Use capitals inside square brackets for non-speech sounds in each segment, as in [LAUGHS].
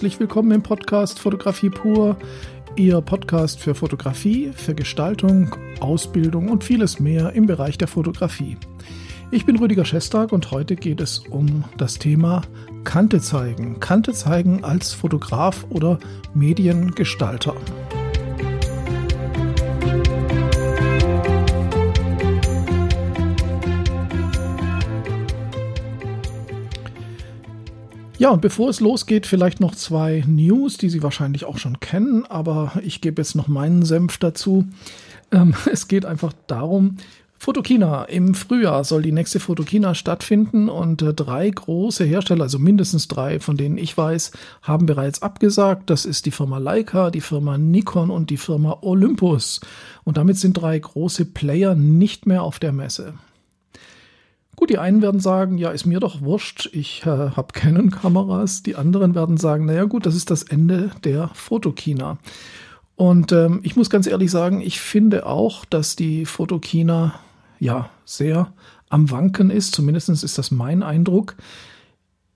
herzlich willkommen im Podcast Fotografie pur, Ihr Podcast für Fotografie, für Gestaltung, Ausbildung und vieles mehr im Bereich der Fotografie. Ich bin Rüdiger Schestag und heute geht es um das Thema Kante zeigen. Kante zeigen als Fotograf oder Mediengestalter. Ja, und bevor es losgeht, vielleicht noch zwei News, die Sie wahrscheinlich auch schon kennen, aber ich gebe jetzt noch meinen Senf dazu. Ähm, [LAUGHS] es geht einfach darum, Fotokina. Im Frühjahr soll die nächste Fotokina stattfinden und äh, drei große Hersteller, also mindestens drei, von denen ich weiß, haben bereits abgesagt. Das ist die Firma Leica, die Firma Nikon und die Firma Olympus. Und damit sind drei große Player nicht mehr auf der Messe. Gut, die einen werden sagen, ja, ist mir doch wurscht, ich äh, habe Canon-Kameras. Die anderen werden sagen, naja gut, das ist das Ende der Fotokina. Und ähm, ich muss ganz ehrlich sagen, ich finde auch, dass die Fotokina ja sehr am Wanken ist. Zumindest ist das mein Eindruck.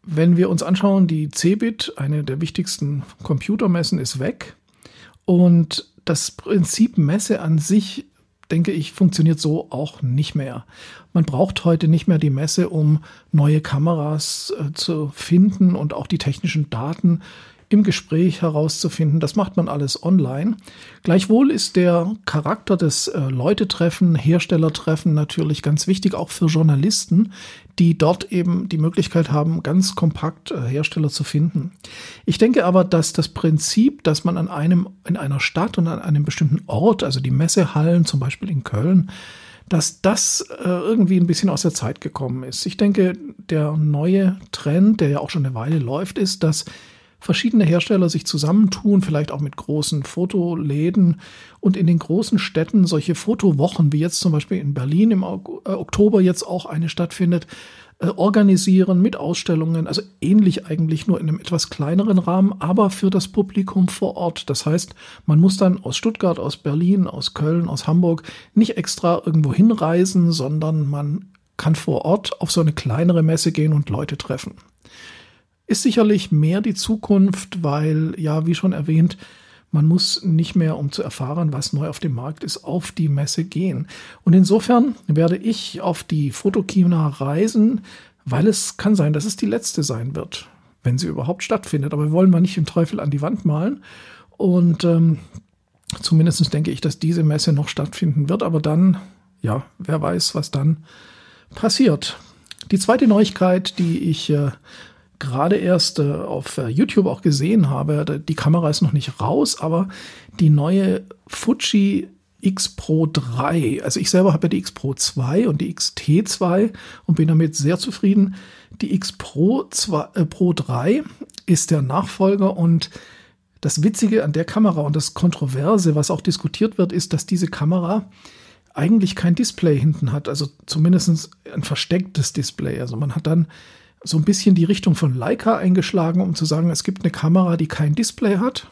Wenn wir uns anschauen, die Cebit, eine der wichtigsten Computermessen, ist weg. Und das Prinzip Messe an sich denke ich, funktioniert so auch nicht mehr. Man braucht heute nicht mehr die Messe, um neue Kameras äh, zu finden und auch die technischen Daten im Gespräch herauszufinden. Das macht man alles online. Gleichwohl ist der Charakter des äh, Leute-Treffen, Herstellertreffen natürlich ganz wichtig, auch für Journalisten, die dort eben die Möglichkeit haben, ganz kompakt äh, Hersteller zu finden. Ich denke aber, dass das Prinzip, dass man an einem, in einer Stadt und an einem bestimmten Ort, also die Messehallen zum Beispiel in Köln, dass das äh, irgendwie ein bisschen aus der Zeit gekommen ist. Ich denke, der neue Trend, der ja auch schon eine Weile läuft, ist, dass verschiedene Hersteller sich zusammentun, vielleicht auch mit großen Fotoläden und in den großen Städten solche Fotowochen, wie jetzt zum Beispiel in Berlin im äh, Oktober jetzt auch eine stattfindet, äh, organisieren mit Ausstellungen, also ähnlich eigentlich nur in einem etwas kleineren Rahmen, aber für das Publikum vor Ort. Das heißt, man muss dann aus Stuttgart, aus Berlin, aus Köln, aus Hamburg nicht extra irgendwo hinreisen, sondern man kann vor Ort auf so eine kleinere Messe gehen und Leute treffen ist sicherlich mehr die Zukunft, weil, ja, wie schon erwähnt, man muss nicht mehr, um zu erfahren, was neu auf dem Markt ist, auf die Messe gehen. Und insofern werde ich auf die Fotokina reisen, weil es kann sein, dass es die letzte sein wird, wenn sie überhaupt stattfindet. Aber wir wollen mal nicht den Teufel an die Wand malen. Und ähm, zumindest denke ich, dass diese Messe noch stattfinden wird. Aber dann, ja, wer weiß, was dann passiert. Die zweite Neuigkeit, die ich äh, gerade erst äh, auf äh, YouTube auch gesehen habe, die Kamera ist noch nicht raus, aber die neue Fuji X Pro 3, also ich selber habe ja die X Pro 2 und die XT2 und bin damit sehr zufrieden. Die X Pro, 2, äh, Pro 3 ist der Nachfolger und das Witzige an der Kamera und das Kontroverse, was auch diskutiert wird, ist, dass diese Kamera eigentlich kein Display hinten hat, also zumindest ein verstecktes Display. Also man hat dann so ein bisschen die Richtung von Leica eingeschlagen, um zu sagen, es gibt eine Kamera, die kein Display hat.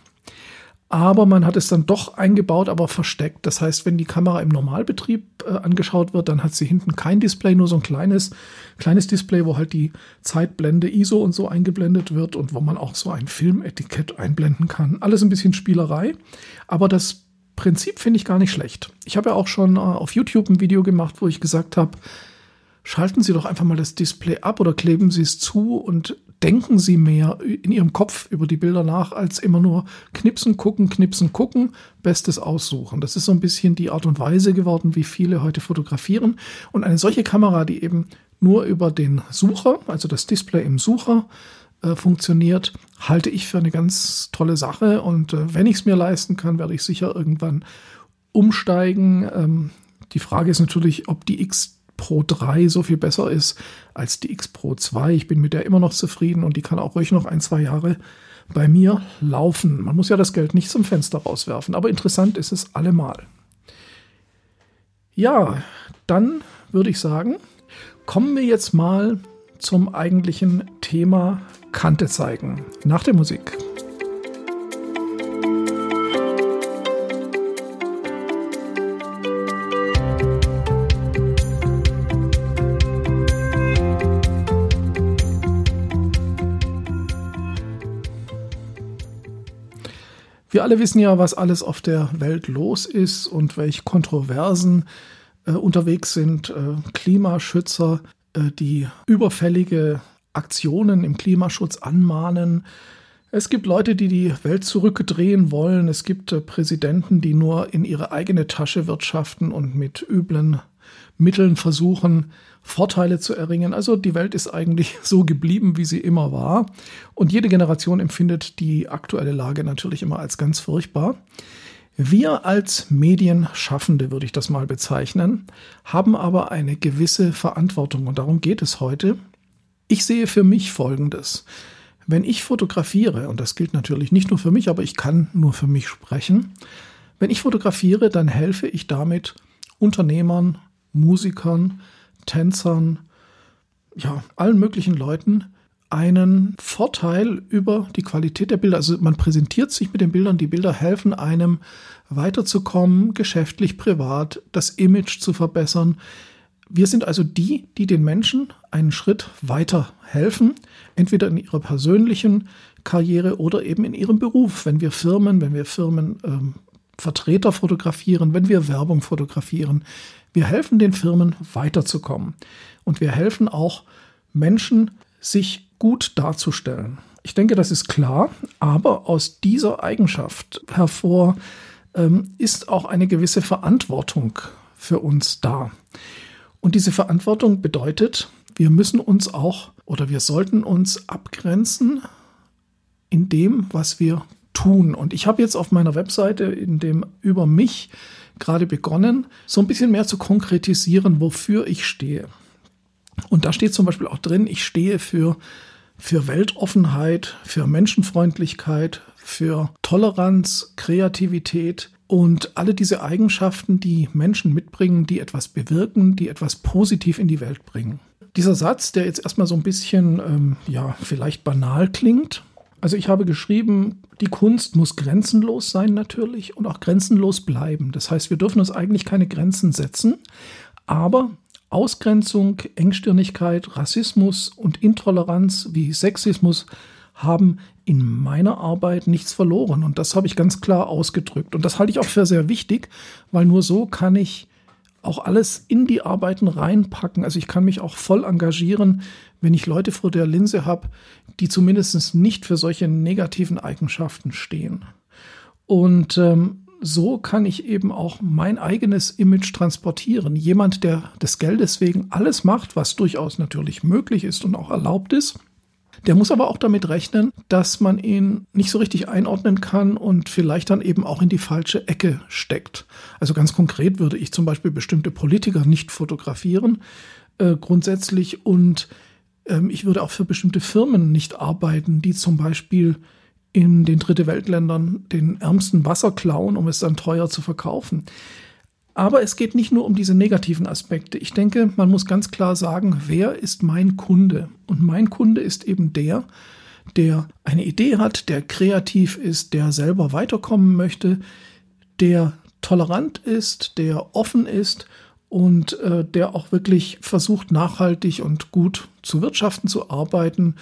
Aber man hat es dann doch eingebaut, aber versteckt. Das heißt, wenn die Kamera im Normalbetrieb äh, angeschaut wird, dann hat sie hinten kein Display, nur so ein kleines, kleines Display, wo halt die Zeitblende ISO und so eingeblendet wird und wo man auch so ein Filmetikett einblenden kann. Alles ein bisschen Spielerei. Aber das Prinzip finde ich gar nicht schlecht. Ich habe ja auch schon äh, auf YouTube ein Video gemacht, wo ich gesagt habe, schalten Sie doch einfach mal das Display ab oder kleben Sie es zu und denken Sie mehr in Ihrem Kopf über die Bilder nach, als immer nur knipsen, gucken, knipsen, gucken, Bestes aussuchen. Das ist so ein bisschen die Art und Weise geworden, wie viele heute fotografieren. Und eine solche Kamera, die eben nur über den Sucher, also das Display im Sucher, äh, funktioniert, halte ich für eine ganz tolle Sache. Und äh, wenn ich es mir leisten kann, werde ich sicher irgendwann umsteigen. Ähm, die Frage ist natürlich, ob die X Pro 3 so viel besser ist als die X Pro 2. Ich bin mit der immer noch zufrieden und die kann auch ruhig noch ein, zwei Jahre bei mir laufen. Man muss ja das Geld nicht zum Fenster rauswerfen, aber interessant ist es allemal. Ja, dann würde ich sagen, kommen wir jetzt mal zum eigentlichen Thema Kante zeigen. Nach der Musik. Wir alle wissen ja, was alles auf der Welt los ist und welche Kontroversen äh, unterwegs sind. Äh, Klimaschützer, äh, die überfällige Aktionen im Klimaschutz anmahnen. Es gibt Leute, die die Welt zurückdrehen wollen. Es gibt äh, Präsidenten, die nur in ihre eigene Tasche wirtschaften und mit üblen Mitteln versuchen, Vorteile zu erringen. Also die Welt ist eigentlich [LAUGHS] so geblieben, wie sie immer war. Und jede Generation empfindet die aktuelle Lage natürlich immer als ganz furchtbar. Wir als Medienschaffende, würde ich das mal bezeichnen, haben aber eine gewisse Verantwortung und darum geht es heute. Ich sehe für mich Folgendes. Wenn ich fotografiere, und das gilt natürlich nicht nur für mich, aber ich kann nur für mich sprechen, wenn ich fotografiere, dann helfe ich damit Unternehmern, Musikern, Tänzern, ja, allen möglichen Leuten einen Vorteil über die Qualität der Bilder. Also man präsentiert sich mit den Bildern, die Bilder helfen einem weiterzukommen, geschäftlich, privat, das Image zu verbessern. Wir sind also die, die den Menschen einen Schritt weiter helfen, entweder in ihrer persönlichen Karriere oder eben in ihrem Beruf. Wenn wir Firmen, wenn wir Firmen ähm, fotografieren, wenn wir Werbung fotografieren, wir helfen den Firmen weiterzukommen. Und wir helfen auch Menschen, sich gut darzustellen. Ich denke, das ist klar, aber aus dieser Eigenschaft hervor ähm, ist auch eine gewisse Verantwortung für uns da. Und diese Verantwortung bedeutet, wir müssen uns auch oder wir sollten uns abgrenzen in dem, was wir tun. Und ich habe jetzt auf meiner Webseite in dem über mich gerade begonnen, so ein bisschen mehr zu konkretisieren, wofür ich stehe. Und da steht zum Beispiel auch drin, ich stehe für, für Weltoffenheit, für Menschenfreundlichkeit, für Toleranz, Kreativität, und alle diese Eigenschaften, die Menschen mitbringen, die etwas bewirken, die etwas positiv in die Welt bringen. Dieser Satz, der jetzt erstmal so ein bisschen, ähm, ja, vielleicht banal klingt. Also ich habe geschrieben, die Kunst muss grenzenlos sein natürlich und auch grenzenlos bleiben. Das heißt, wir dürfen uns eigentlich keine Grenzen setzen, aber Ausgrenzung, Engstirnigkeit, Rassismus und Intoleranz wie Sexismus haben in meiner Arbeit nichts verloren. Und das habe ich ganz klar ausgedrückt. Und das halte ich auch für sehr wichtig, weil nur so kann ich auch alles in die Arbeiten reinpacken. Also ich kann mich auch voll engagieren, wenn ich Leute vor der Linse habe, die zumindest nicht für solche negativen Eigenschaften stehen. Und ähm, so kann ich eben auch mein eigenes Image transportieren. Jemand, der des Geldes wegen alles macht, was durchaus natürlich möglich ist und auch erlaubt ist, der muss aber auch damit rechnen, dass man ihn nicht so richtig einordnen kann und vielleicht dann eben auch in die falsche Ecke steckt. Also ganz konkret würde ich zum Beispiel bestimmte Politiker nicht fotografieren, äh, grundsätzlich, und ähm, ich würde auch für bestimmte Firmen nicht arbeiten, die zum Beispiel in den Dritte Weltländern den ärmsten Wasser klauen, um es dann teuer zu verkaufen. Aber es geht nicht nur um diese negativen Aspekte. Ich denke, man muss ganz klar sagen, wer ist mein Kunde? Und mein Kunde ist eben der, der eine Idee hat, der kreativ ist, der selber weiterkommen möchte, der tolerant ist, der offen ist und äh, der auch wirklich versucht, nachhaltig und gut zu wirtschaften, zu arbeiten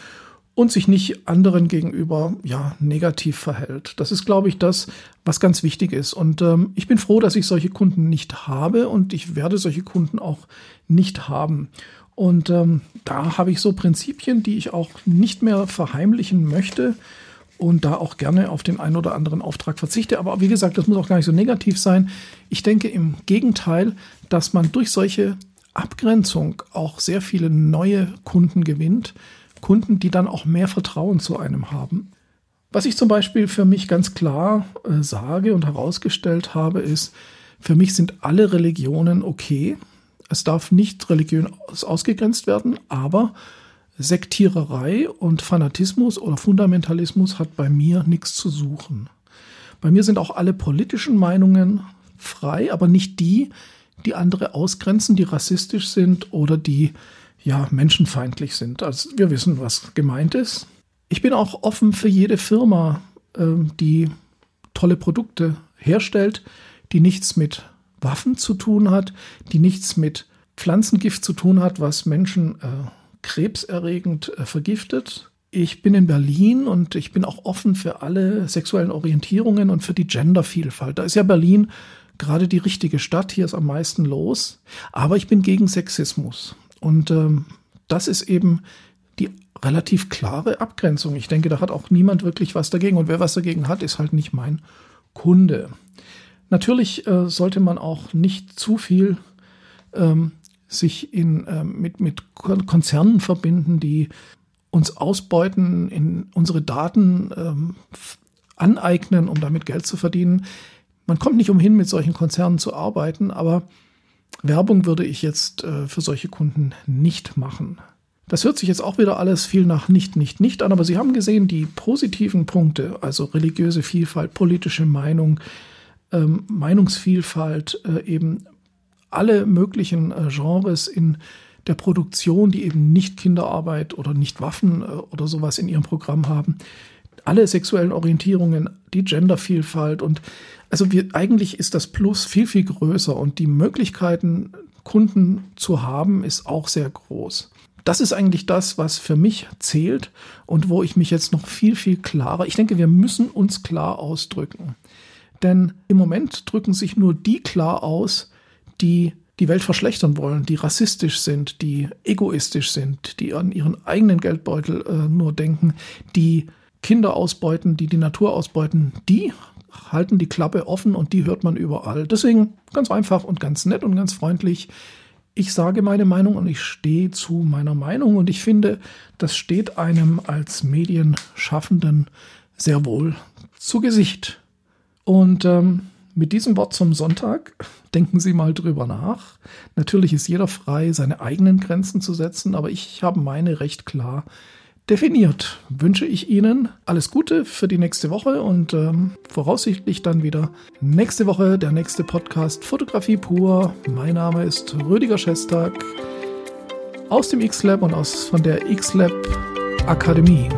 und sich nicht anderen gegenüber ja negativ verhält. Das ist, glaube ich, das, was ganz wichtig ist. Und ähm, ich bin froh, dass ich solche Kunden nicht habe und ich werde solche Kunden auch nicht haben. Und ähm, da habe ich so Prinzipien, die ich auch nicht mehr verheimlichen möchte und da auch gerne auf den einen oder anderen Auftrag verzichte. Aber wie gesagt, das muss auch gar nicht so negativ sein. Ich denke im Gegenteil, dass man durch solche Abgrenzung auch sehr viele neue Kunden gewinnt, Kunden, die dann auch mehr Vertrauen zu einem haben. Was ich zum Beispiel für mich ganz klar äh, sage und herausgestellt habe, ist, für mich sind alle Religionen okay. Es darf nicht religiös ausgegrenzt werden, aber Sektiererei und Fanatismus oder Fundamentalismus hat bei mir nichts zu suchen. Bei mir sind auch alle politischen Meinungen frei, aber nicht die, die andere ausgrenzen, die rassistisch sind oder die ja, menschenfeindlich sind. Also wir wissen, was gemeint ist. Ich bin auch offen für jede Firma, ähm, die tolle Produkte herstellt, die nichts mit Waffen zu tun hat, die nichts mit Pflanzengift zu tun hat, was Menschen äh, krebserregend äh, vergiftet. ich bin in Berlin und ich bin auch offen für alle sexuellen Orientierungen und für die Gendervielfalt. Da ist ja Berlin gerade die richtige Stadt, hier ist am meisten los. Aber ich bin gegen Sexismus. Und ähm, das ist eben die relativ klare Abgrenzung. Ich denke, da hat auch niemand wirklich was dagegen. Und wer was dagegen hat, ist halt nicht mein Kunde. Natürlich äh, sollte man auch nicht zu viel ähm, sich in, äh, mit, mit Konzernen verbinden, die uns ausbeuten, in unsere Daten ähm, aneignen, um damit Geld zu verdienen. Man kommt nicht umhin, mit solchen Konzernen zu arbeiten, aber Werbung würde ich jetzt äh, für solche Kunden nicht machen. Das hört sich jetzt auch wieder alles viel nach nicht, nicht, nicht an, aber Sie haben gesehen, die positiven Punkte, also religiöse Vielfalt, politische Meinung, ähm, Meinungsvielfalt, äh, eben alle möglichen äh, Genres in der Produktion, die eben nicht Kinderarbeit oder nicht Waffen äh, oder sowas in ihrem Programm haben. Alle sexuellen Orientierungen, die Gendervielfalt und also wir, eigentlich ist das Plus viel, viel größer und die Möglichkeiten, Kunden zu haben, ist auch sehr groß das ist eigentlich das, was für mich zählt und wo ich mich jetzt noch viel, viel klarer, ich denke, wir müssen uns klar ausdrücken. Denn im Moment drücken sich nur die klar aus, die die Welt verschlechtern wollen, die rassistisch sind, die egoistisch sind, die an ihren eigenen Geldbeutel äh, nur denken, die Kinder ausbeuten, die die Natur ausbeuten, die halten die Klappe offen und die hört man überall. Deswegen ganz einfach und ganz nett und ganz freundlich ich sage meine Meinung und ich stehe zu meiner Meinung und ich finde, das steht einem als Medienschaffenden sehr wohl zu Gesicht. Und ähm, mit diesem Wort zum Sonntag [LAUGHS] denken Sie mal drüber nach. Natürlich ist jeder frei, seine eigenen Grenzen zu setzen, aber ich habe meine recht klar definiert. Wünsche ich Ihnen alles Gute für die nächste Woche und ähm, voraussichtlich dann wieder nächste Woche der nächste Podcast Fotografie pur. Mein Name ist Rüdiger Schestag aus dem X-Lab und aus von der X-Lab Akademie.